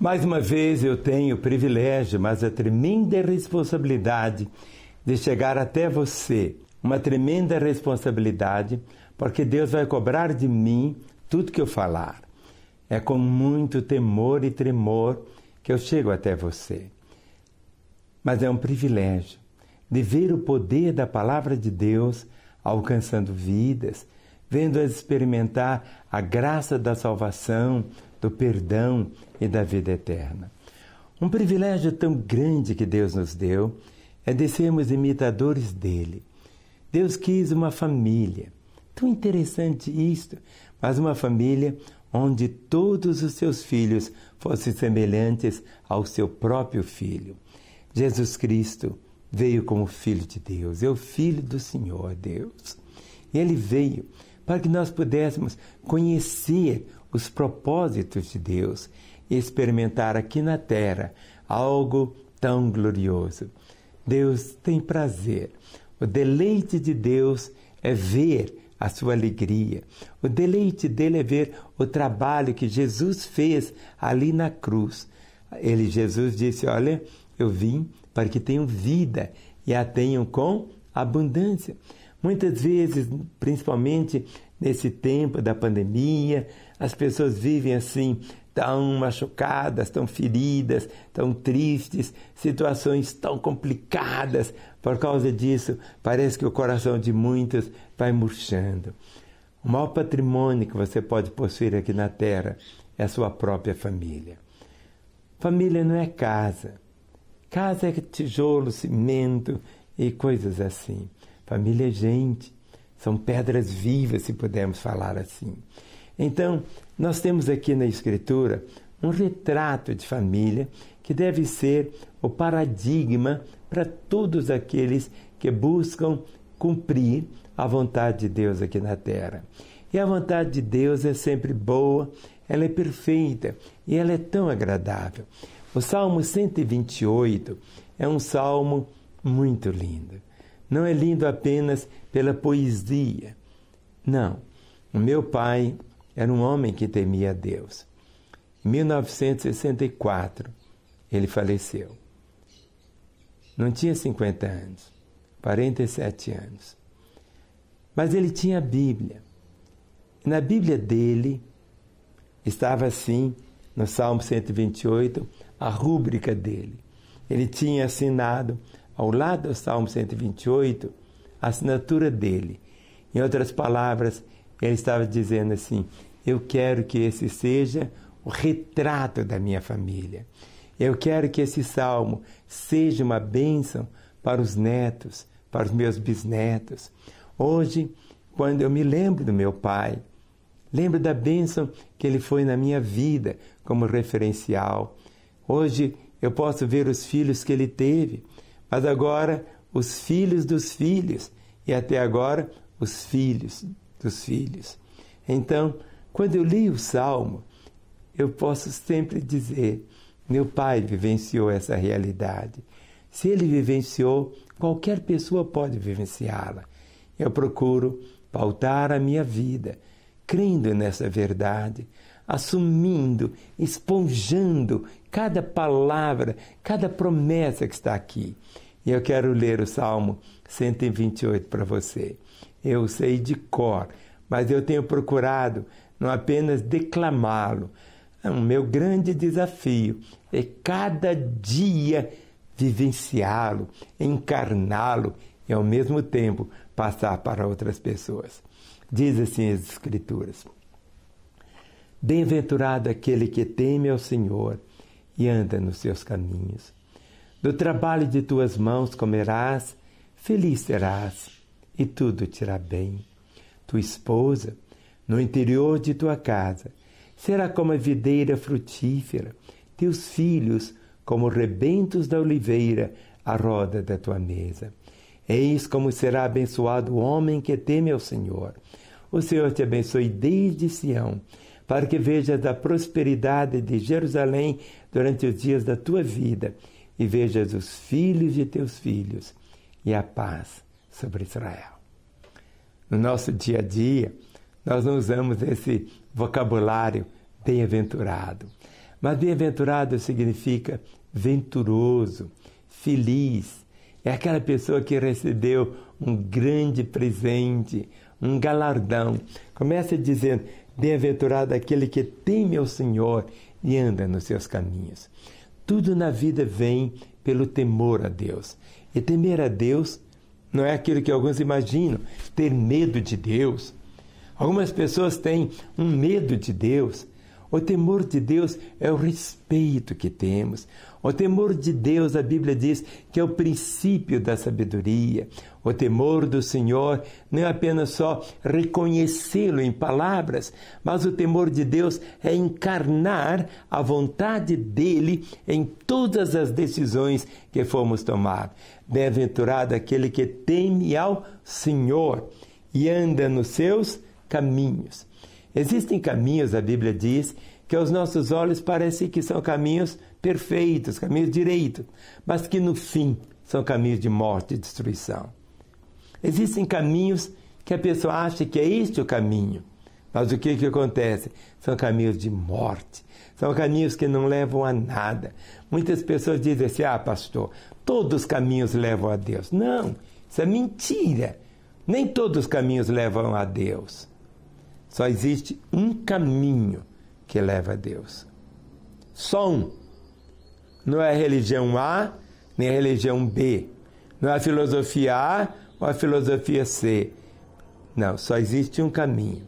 Mais uma vez eu tenho o privilégio, mas a tremenda responsabilidade de chegar até você. Uma tremenda responsabilidade, porque Deus vai cobrar de mim tudo que eu falar. É com muito temor e tremor que eu chego até você. Mas é um privilégio de ver o poder da palavra de Deus alcançando vidas, vendo-as experimentar a graça da salvação, do perdão e da vida eterna. Um privilégio tão grande que Deus nos deu é de sermos imitadores dele. Deus quis uma família. Tão interessante isto, mas uma família onde todos os seus filhos fossem semelhantes ao seu próprio filho. Jesus Cristo veio como Filho de Deus, é o Filho do Senhor Deus. E ele veio para que nós pudéssemos conhecer os propósitos de Deus e experimentar aqui na terra algo tão glorioso. Deus tem prazer. O deleite de Deus é ver a sua alegria. O deleite dele é ver o trabalho que Jesus fez ali na cruz. Ele, Jesus, disse: Olha, eu vim para que tenham vida e a tenham com abundância. Muitas vezes, principalmente nesse tempo da pandemia, as pessoas vivem assim, tão machucadas, tão feridas, tão tristes, situações tão complicadas. Por causa disso, parece que o coração de muitos vai murchando. O maior patrimônio que você pode possuir aqui na terra é a sua própria família. Família não é casa. Casa é tijolo, cimento e coisas assim. Família é gente, são pedras vivas, se pudermos falar assim. Então, nós temos aqui na Escritura um retrato de família que deve ser o paradigma para todos aqueles que buscam cumprir a vontade de Deus aqui na terra. E a vontade de Deus é sempre boa, ela é perfeita e ela é tão agradável. O Salmo 128 é um salmo muito lindo não é lindo apenas pela poesia. Não. O meu pai era um homem que temia a Deus. Em 1964, ele faleceu. Não tinha 50 anos, 47 anos. Mas ele tinha a Bíblia. Na Bíblia dele estava assim, no Salmo 128, a rúbrica dele. Ele tinha assinado ao lado do Salmo 128, a assinatura dele. Em outras palavras, ele estava dizendo assim: Eu quero que esse seja o retrato da minha família. Eu quero que esse salmo seja uma bênção para os netos, para os meus bisnetos. Hoje, quando eu me lembro do meu pai, lembro da bênção que ele foi na minha vida como referencial. Hoje eu posso ver os filhos que ele teve, mas agora os filhos dos filhos e até agora os filhos dos filhos. Então, quando eu li o Salmo, eu posso sempre dizer: meu pai vivenciou essa realidade. Se ele vivenciou, qualquer pessoa pode vivenciá-la. Eu procuro pautar a minha vida, crendo nessa verdade, assumindo, esponjando cada palavra, cada promessa que está aqui. E eu quero ler o Salmo 128 para você. Eu sei de cor, mas eu tenho procurado não apenas declamá-lo. O meu grande desafio é cada dia vivenciá-lo, encarná-lo e ao mesmo tempo passar para outras pessoas. Diz assim as Escrituras: Bem-aventurado aquele que teme ao Senhor e anda nos seus caminhos. Do trabalho de tuas mãos comerás, feliz serás, e tudo te irá bem. Tua esposa, no interior de tua casa, será como a videira frutífera, teus filhos como rebentos da oliveira à roda da tua mesa. Eis como será abençoado o homem que teme ao Senhor. O Senhor te abençoe desde Sião, para que vejas a prosperidade de Jerusalém durante os dias da tua vida e vejas os filhos de teus filhos e a paz sobre Israel. No nosso dia a dia, nós não usamos esse vocabulário bem-aventurado, Mas bem-aventurado significa venturoso, feliz. É aquela pessoa que recebeu um grande presente, um galardão. Começa dizendo: Bem-aventurado aquele que teme ao Senhor e anda nos seus caminhos. Tudo na vida vem pelo temor a Deus. E temer a Deus não é aquilo que alguns imaginam, ter medo de Deus. Algumas pessoas têm um medo de Deus. O temor de Deus é o respeito que temos. O temor de Deus, a Bíblia diz que é o princípio da sabedoria. O temor do Senhor não é apenas só reconhecê-lo em palavras, mas o temor de Deus é encarnar a vontade dele em todas as decisões que fomos tomar. Bem-aventurado aquele que teme ao Senhor e anda nos seus caminhos. Existem caminhos, a Bíblia diz, que aos nossos olhos parecem que são caminhos perfeitos, caminhos direitos, mas que no fim são caminhos de morte e destruição. Existem caminhos que a pessoa acha que é este o caminho, mas o que, que acontece? São caminhos de morte, são caminhos que não levam a nada. Muitas pessoas dizem assim: ah, pastor, todos os caminhos levam a Deus. Não, isso é mentira. Nem todos os caminhos levam a Deus. Só existe um caminho que leva a Deus. Só um. Não é a religião A nem a religião B. Não é a filosofia A ou a filosofia C. Não, só existe um caminho.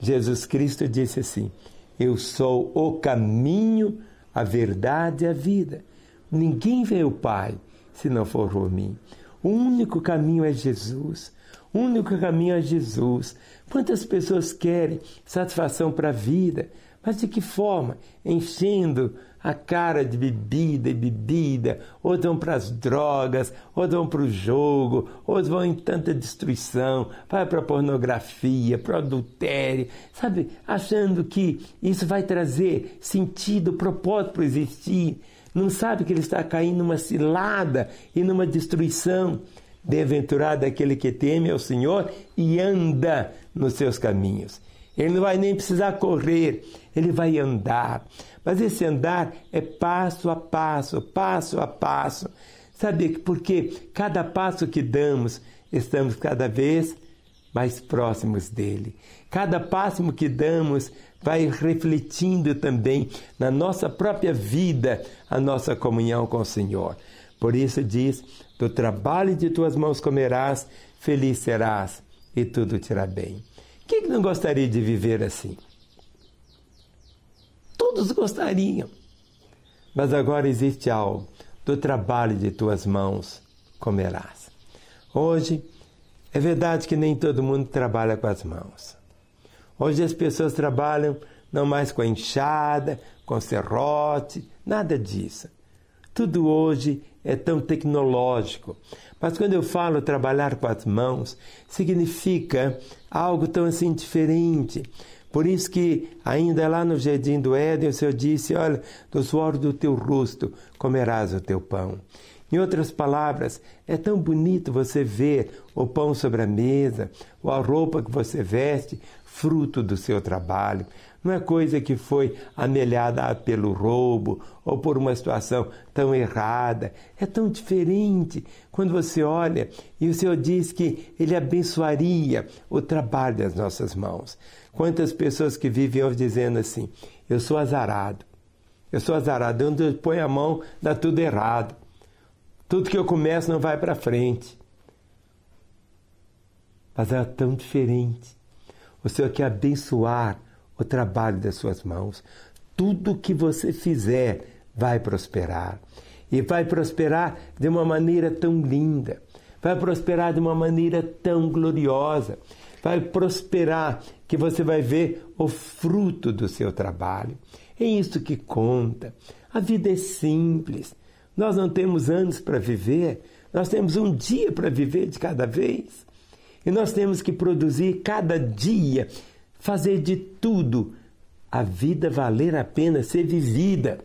Jesus Cristo disse assim: Eu sou o caminho, a verdade e a vida. Ninguém vê o Pai se não for por mim. O único caminho é Jesus. O único caminho é Jesus. Quantas pessoas querem satisfação para a vida, mas de que forma? Enchendo a cara de bebida e bebida, ou vão para as drogas, ou vão para o jogo, ou vão em tanta destruição, vai para a pornografia, para adultério, sabe? Achando que isso vai trazer sentido, propósito para existir. Não sabe que ele está caindo numa cilada e numa destruição. Bem-aventurado aquele que teme ao Senhor e anda nos seus caminhos. Ele não vai nem precisar correr, ele vai andar. Mas esse andar é passo a passo, passo a passo. Sabe porque cada passo que damos, estamos cada vez mais próximos dele. Cada passo que damos vai refletindo também na nossa própria vida a nossa comunhão com o Senhor. Por isso diz: do trabalho de tuas mãos comerás, feliz serás e tudo te irá bem. Quem não gostaria de viver assim? Todos gostariam. Mas agora existe algo: do trabalho de tuas mãos comerás. Hoje, é verdade que nem todo mundo trabalha com as mãos. Hoje as pessoas trabalham não mais com a enxada, com serrote, nada disso. Tudo hoje é tão tecnológico. Mas quando eu falo trabalhar com as mãos, significa algo tão assim diferente. Por isso que ainda lá no jardim do Éden o Senhor disse, olha, do suor do teu rosto comerás o teu pão. Em outras palavras, é tão bonito você ver o pão sobre a mesa, ou a roupa que você veste, fruto do seu trabalho. Não é coisa que foi amelhada pelo roubo ou por uma situação tão errada. É tão diferente quando você olha e o Senhor diz que Ele abençoaria o trabalho das nossas mãos. Quantas pessoas que vivem hoje dizendo assim: Eu sou azarado. Eu sou azarado. Onde eu ponho a mão, dá tudo errado. Tudo que eu começo não vai para frente. Mas é tão diferente. O Senhor quer abençoar o trabalho das suas mãos. Tudo que você fizer vai prosperar. E vai prosperar de uma maneira tão linda, vai prosperar de uma maneira tão gloriosa, vai prosperar que você vai ver o fruto do seu trabalho. É isso que conta. A vida é simples. Nós não temos anos para viver, nós temos um dia para viver de cada vez. E nós temos que produzir cada dia fazer de tudo a vida valer a pena ser vivida.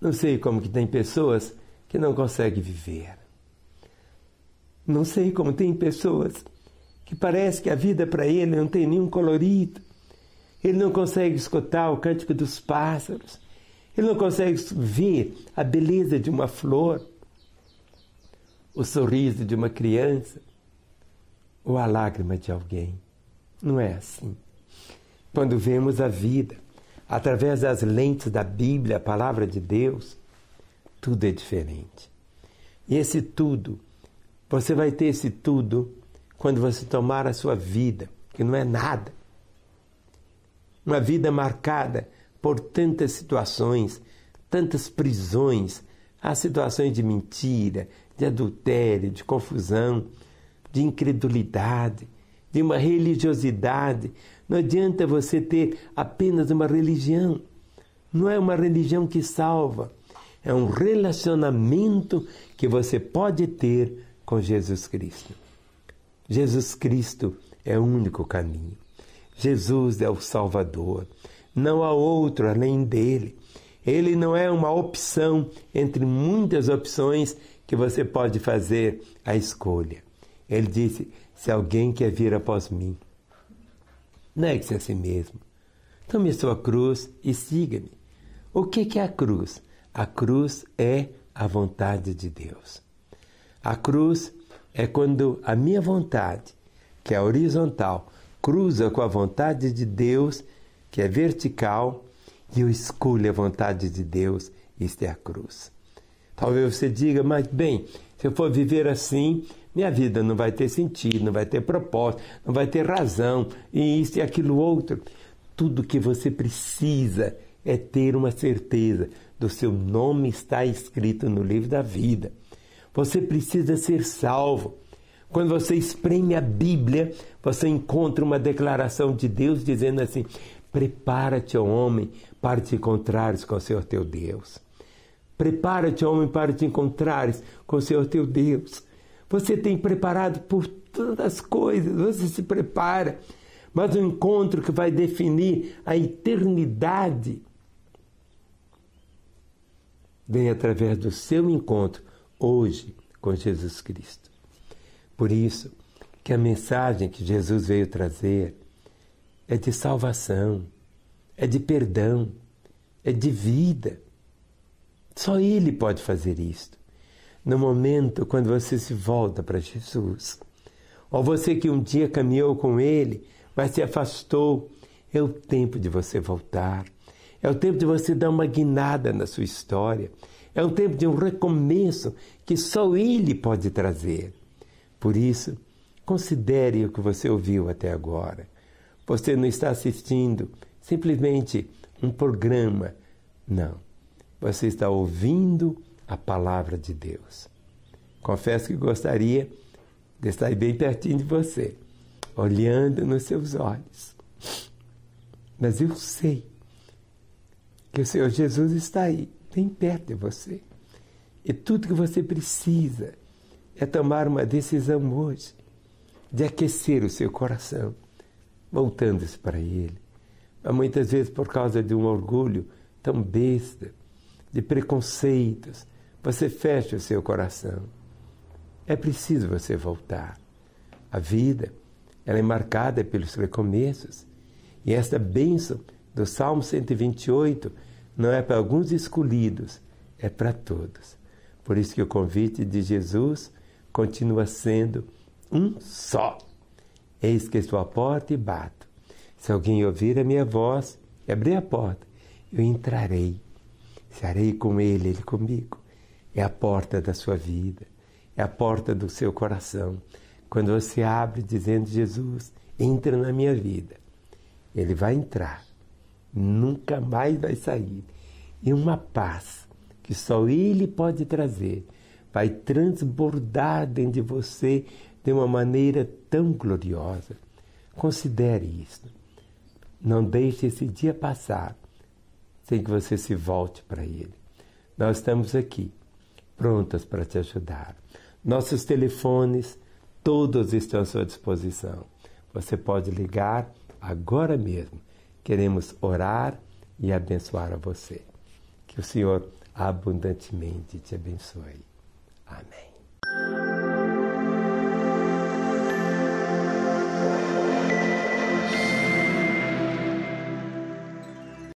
Não sei como que tem pessoas que não conseguem viver. Não sei como tem pessoas que parece que a vida para ele não tem nenhum colorido, ele não consegue escutar o cântico dos pássaros, ele não consegue ver a beleza de uma flor, o sorriso de uma criança ou a lágrima de alguém. Não é assim. Quando vemos a vida através das lentes da Bíblia, a palavra de Deus, tudo é diferente. E esse tudo, você vai ter esse tudo quando você tomar a sua vida, que não é nada. Uma vida marcada por tantas situações, tantas prisões, há situações de mentira, de adultério, de confusão, de incredulidade, de uma religiosidade. Não adianta você ter apenas uma religião. Não é uma religião que salva. É um relacionamento que você pode ter com Jesus Cristo. Jesus Cristo é o único caminho. Jesus é o Salvador. Não há outro além dele. Ele não é uma opção entre muitas opções que você pode fazer a escolha. Ele disse: Se alguém quer vir após mim, negue-se a si mesmo. Tome sua cruz e siga-me. O que é a cruz? A cruz é a vontade de Deus. A cruz é quando a minha vontade, que é horizontal, cruza com a vontade de Deus que é vertical, e eu escolho a vontade de Deus, isto é a cruz. Talvez você diga, mas bem, se eu for viver assim, minha vida não vai ter sentido, não vai ter propósito, não vai ter razão, e isso e aquilo outro. Tudo que você precisa é ter uma certeza do seu nome está escrito no livro da vida. Você precisa ser salvo. Quando você espreme a Bíblia, você encontra uma declaração de Deus dizendo assim: Prepara-te, homem, para te encontrares com o Senhor teu Deus. Prepara-te, homem, para te encontrares com o Senhor teu Deus. Você tem preparado por todas as coisas, você se prepara. Mas o encontro que vai definir a eternidade vem através do seu encontro hoje com Jesus Cristo. Por isso que a mensagem que Jesus veio trazer é de salvação, é de perdão, é de vida. Só Ele pode fazer isto. No momento quando você se volta para Jesus, ou você que um dia caminhou com Ele, mas se afastou, é o tempo de você voltar. É o tempo de você dar uma guinada na sua história. É o tempo de um recomeço que só Ele pode trazer. Por isso, considere o que você ouviu até agora. Você não está assistindo simplesmente um programa. Não. Você está ouvindo a palavra de Deus. Confesso que gostaria de estar bem pertinho de você, olhando nos seus olhos. Mas eu sei que o Senhor Jesus está aí, bem perto de você. E tudo que você precisa é tomar uma decisão hoje de aquecer o seu coração voltando-se para Ele. Mas muitas vezes, por causa de um orgulho tão besta, de preconceitos, você fecha o seu coração. É preciso você voltar. A vida, ela é marcada pelos recomeços. E esta bênção do Salmo 128 não é para alguns escolhidos, é para todos. Por isso que o convite de Jesus continua sendo um só. Eis que estou à porta e bato. Se alguém ouvir a minha voz e abrir a porta, eu entrarei. Serei com ele, ele comigo. É a porta da sua vida, é a porta do seu coração. Quando você abre dizendo, Jesus, entra na minha vida, ele vai entrar, nunca mais vai sair. E uma paz que só ele pode trazer vai transbordar dentro de você de uma maneira tão gloriosa. Considere isso. Não deixe esse dia passar sem que você se volte para Ele. Nós estamos aqui, prontas para te ajudar. Nossos telefones, todos estão à sua disposição. Você pode ligar agora mesmo. Queremos orar e abençoar a você. Que o Senhor abundantemente te abençoe. Amém.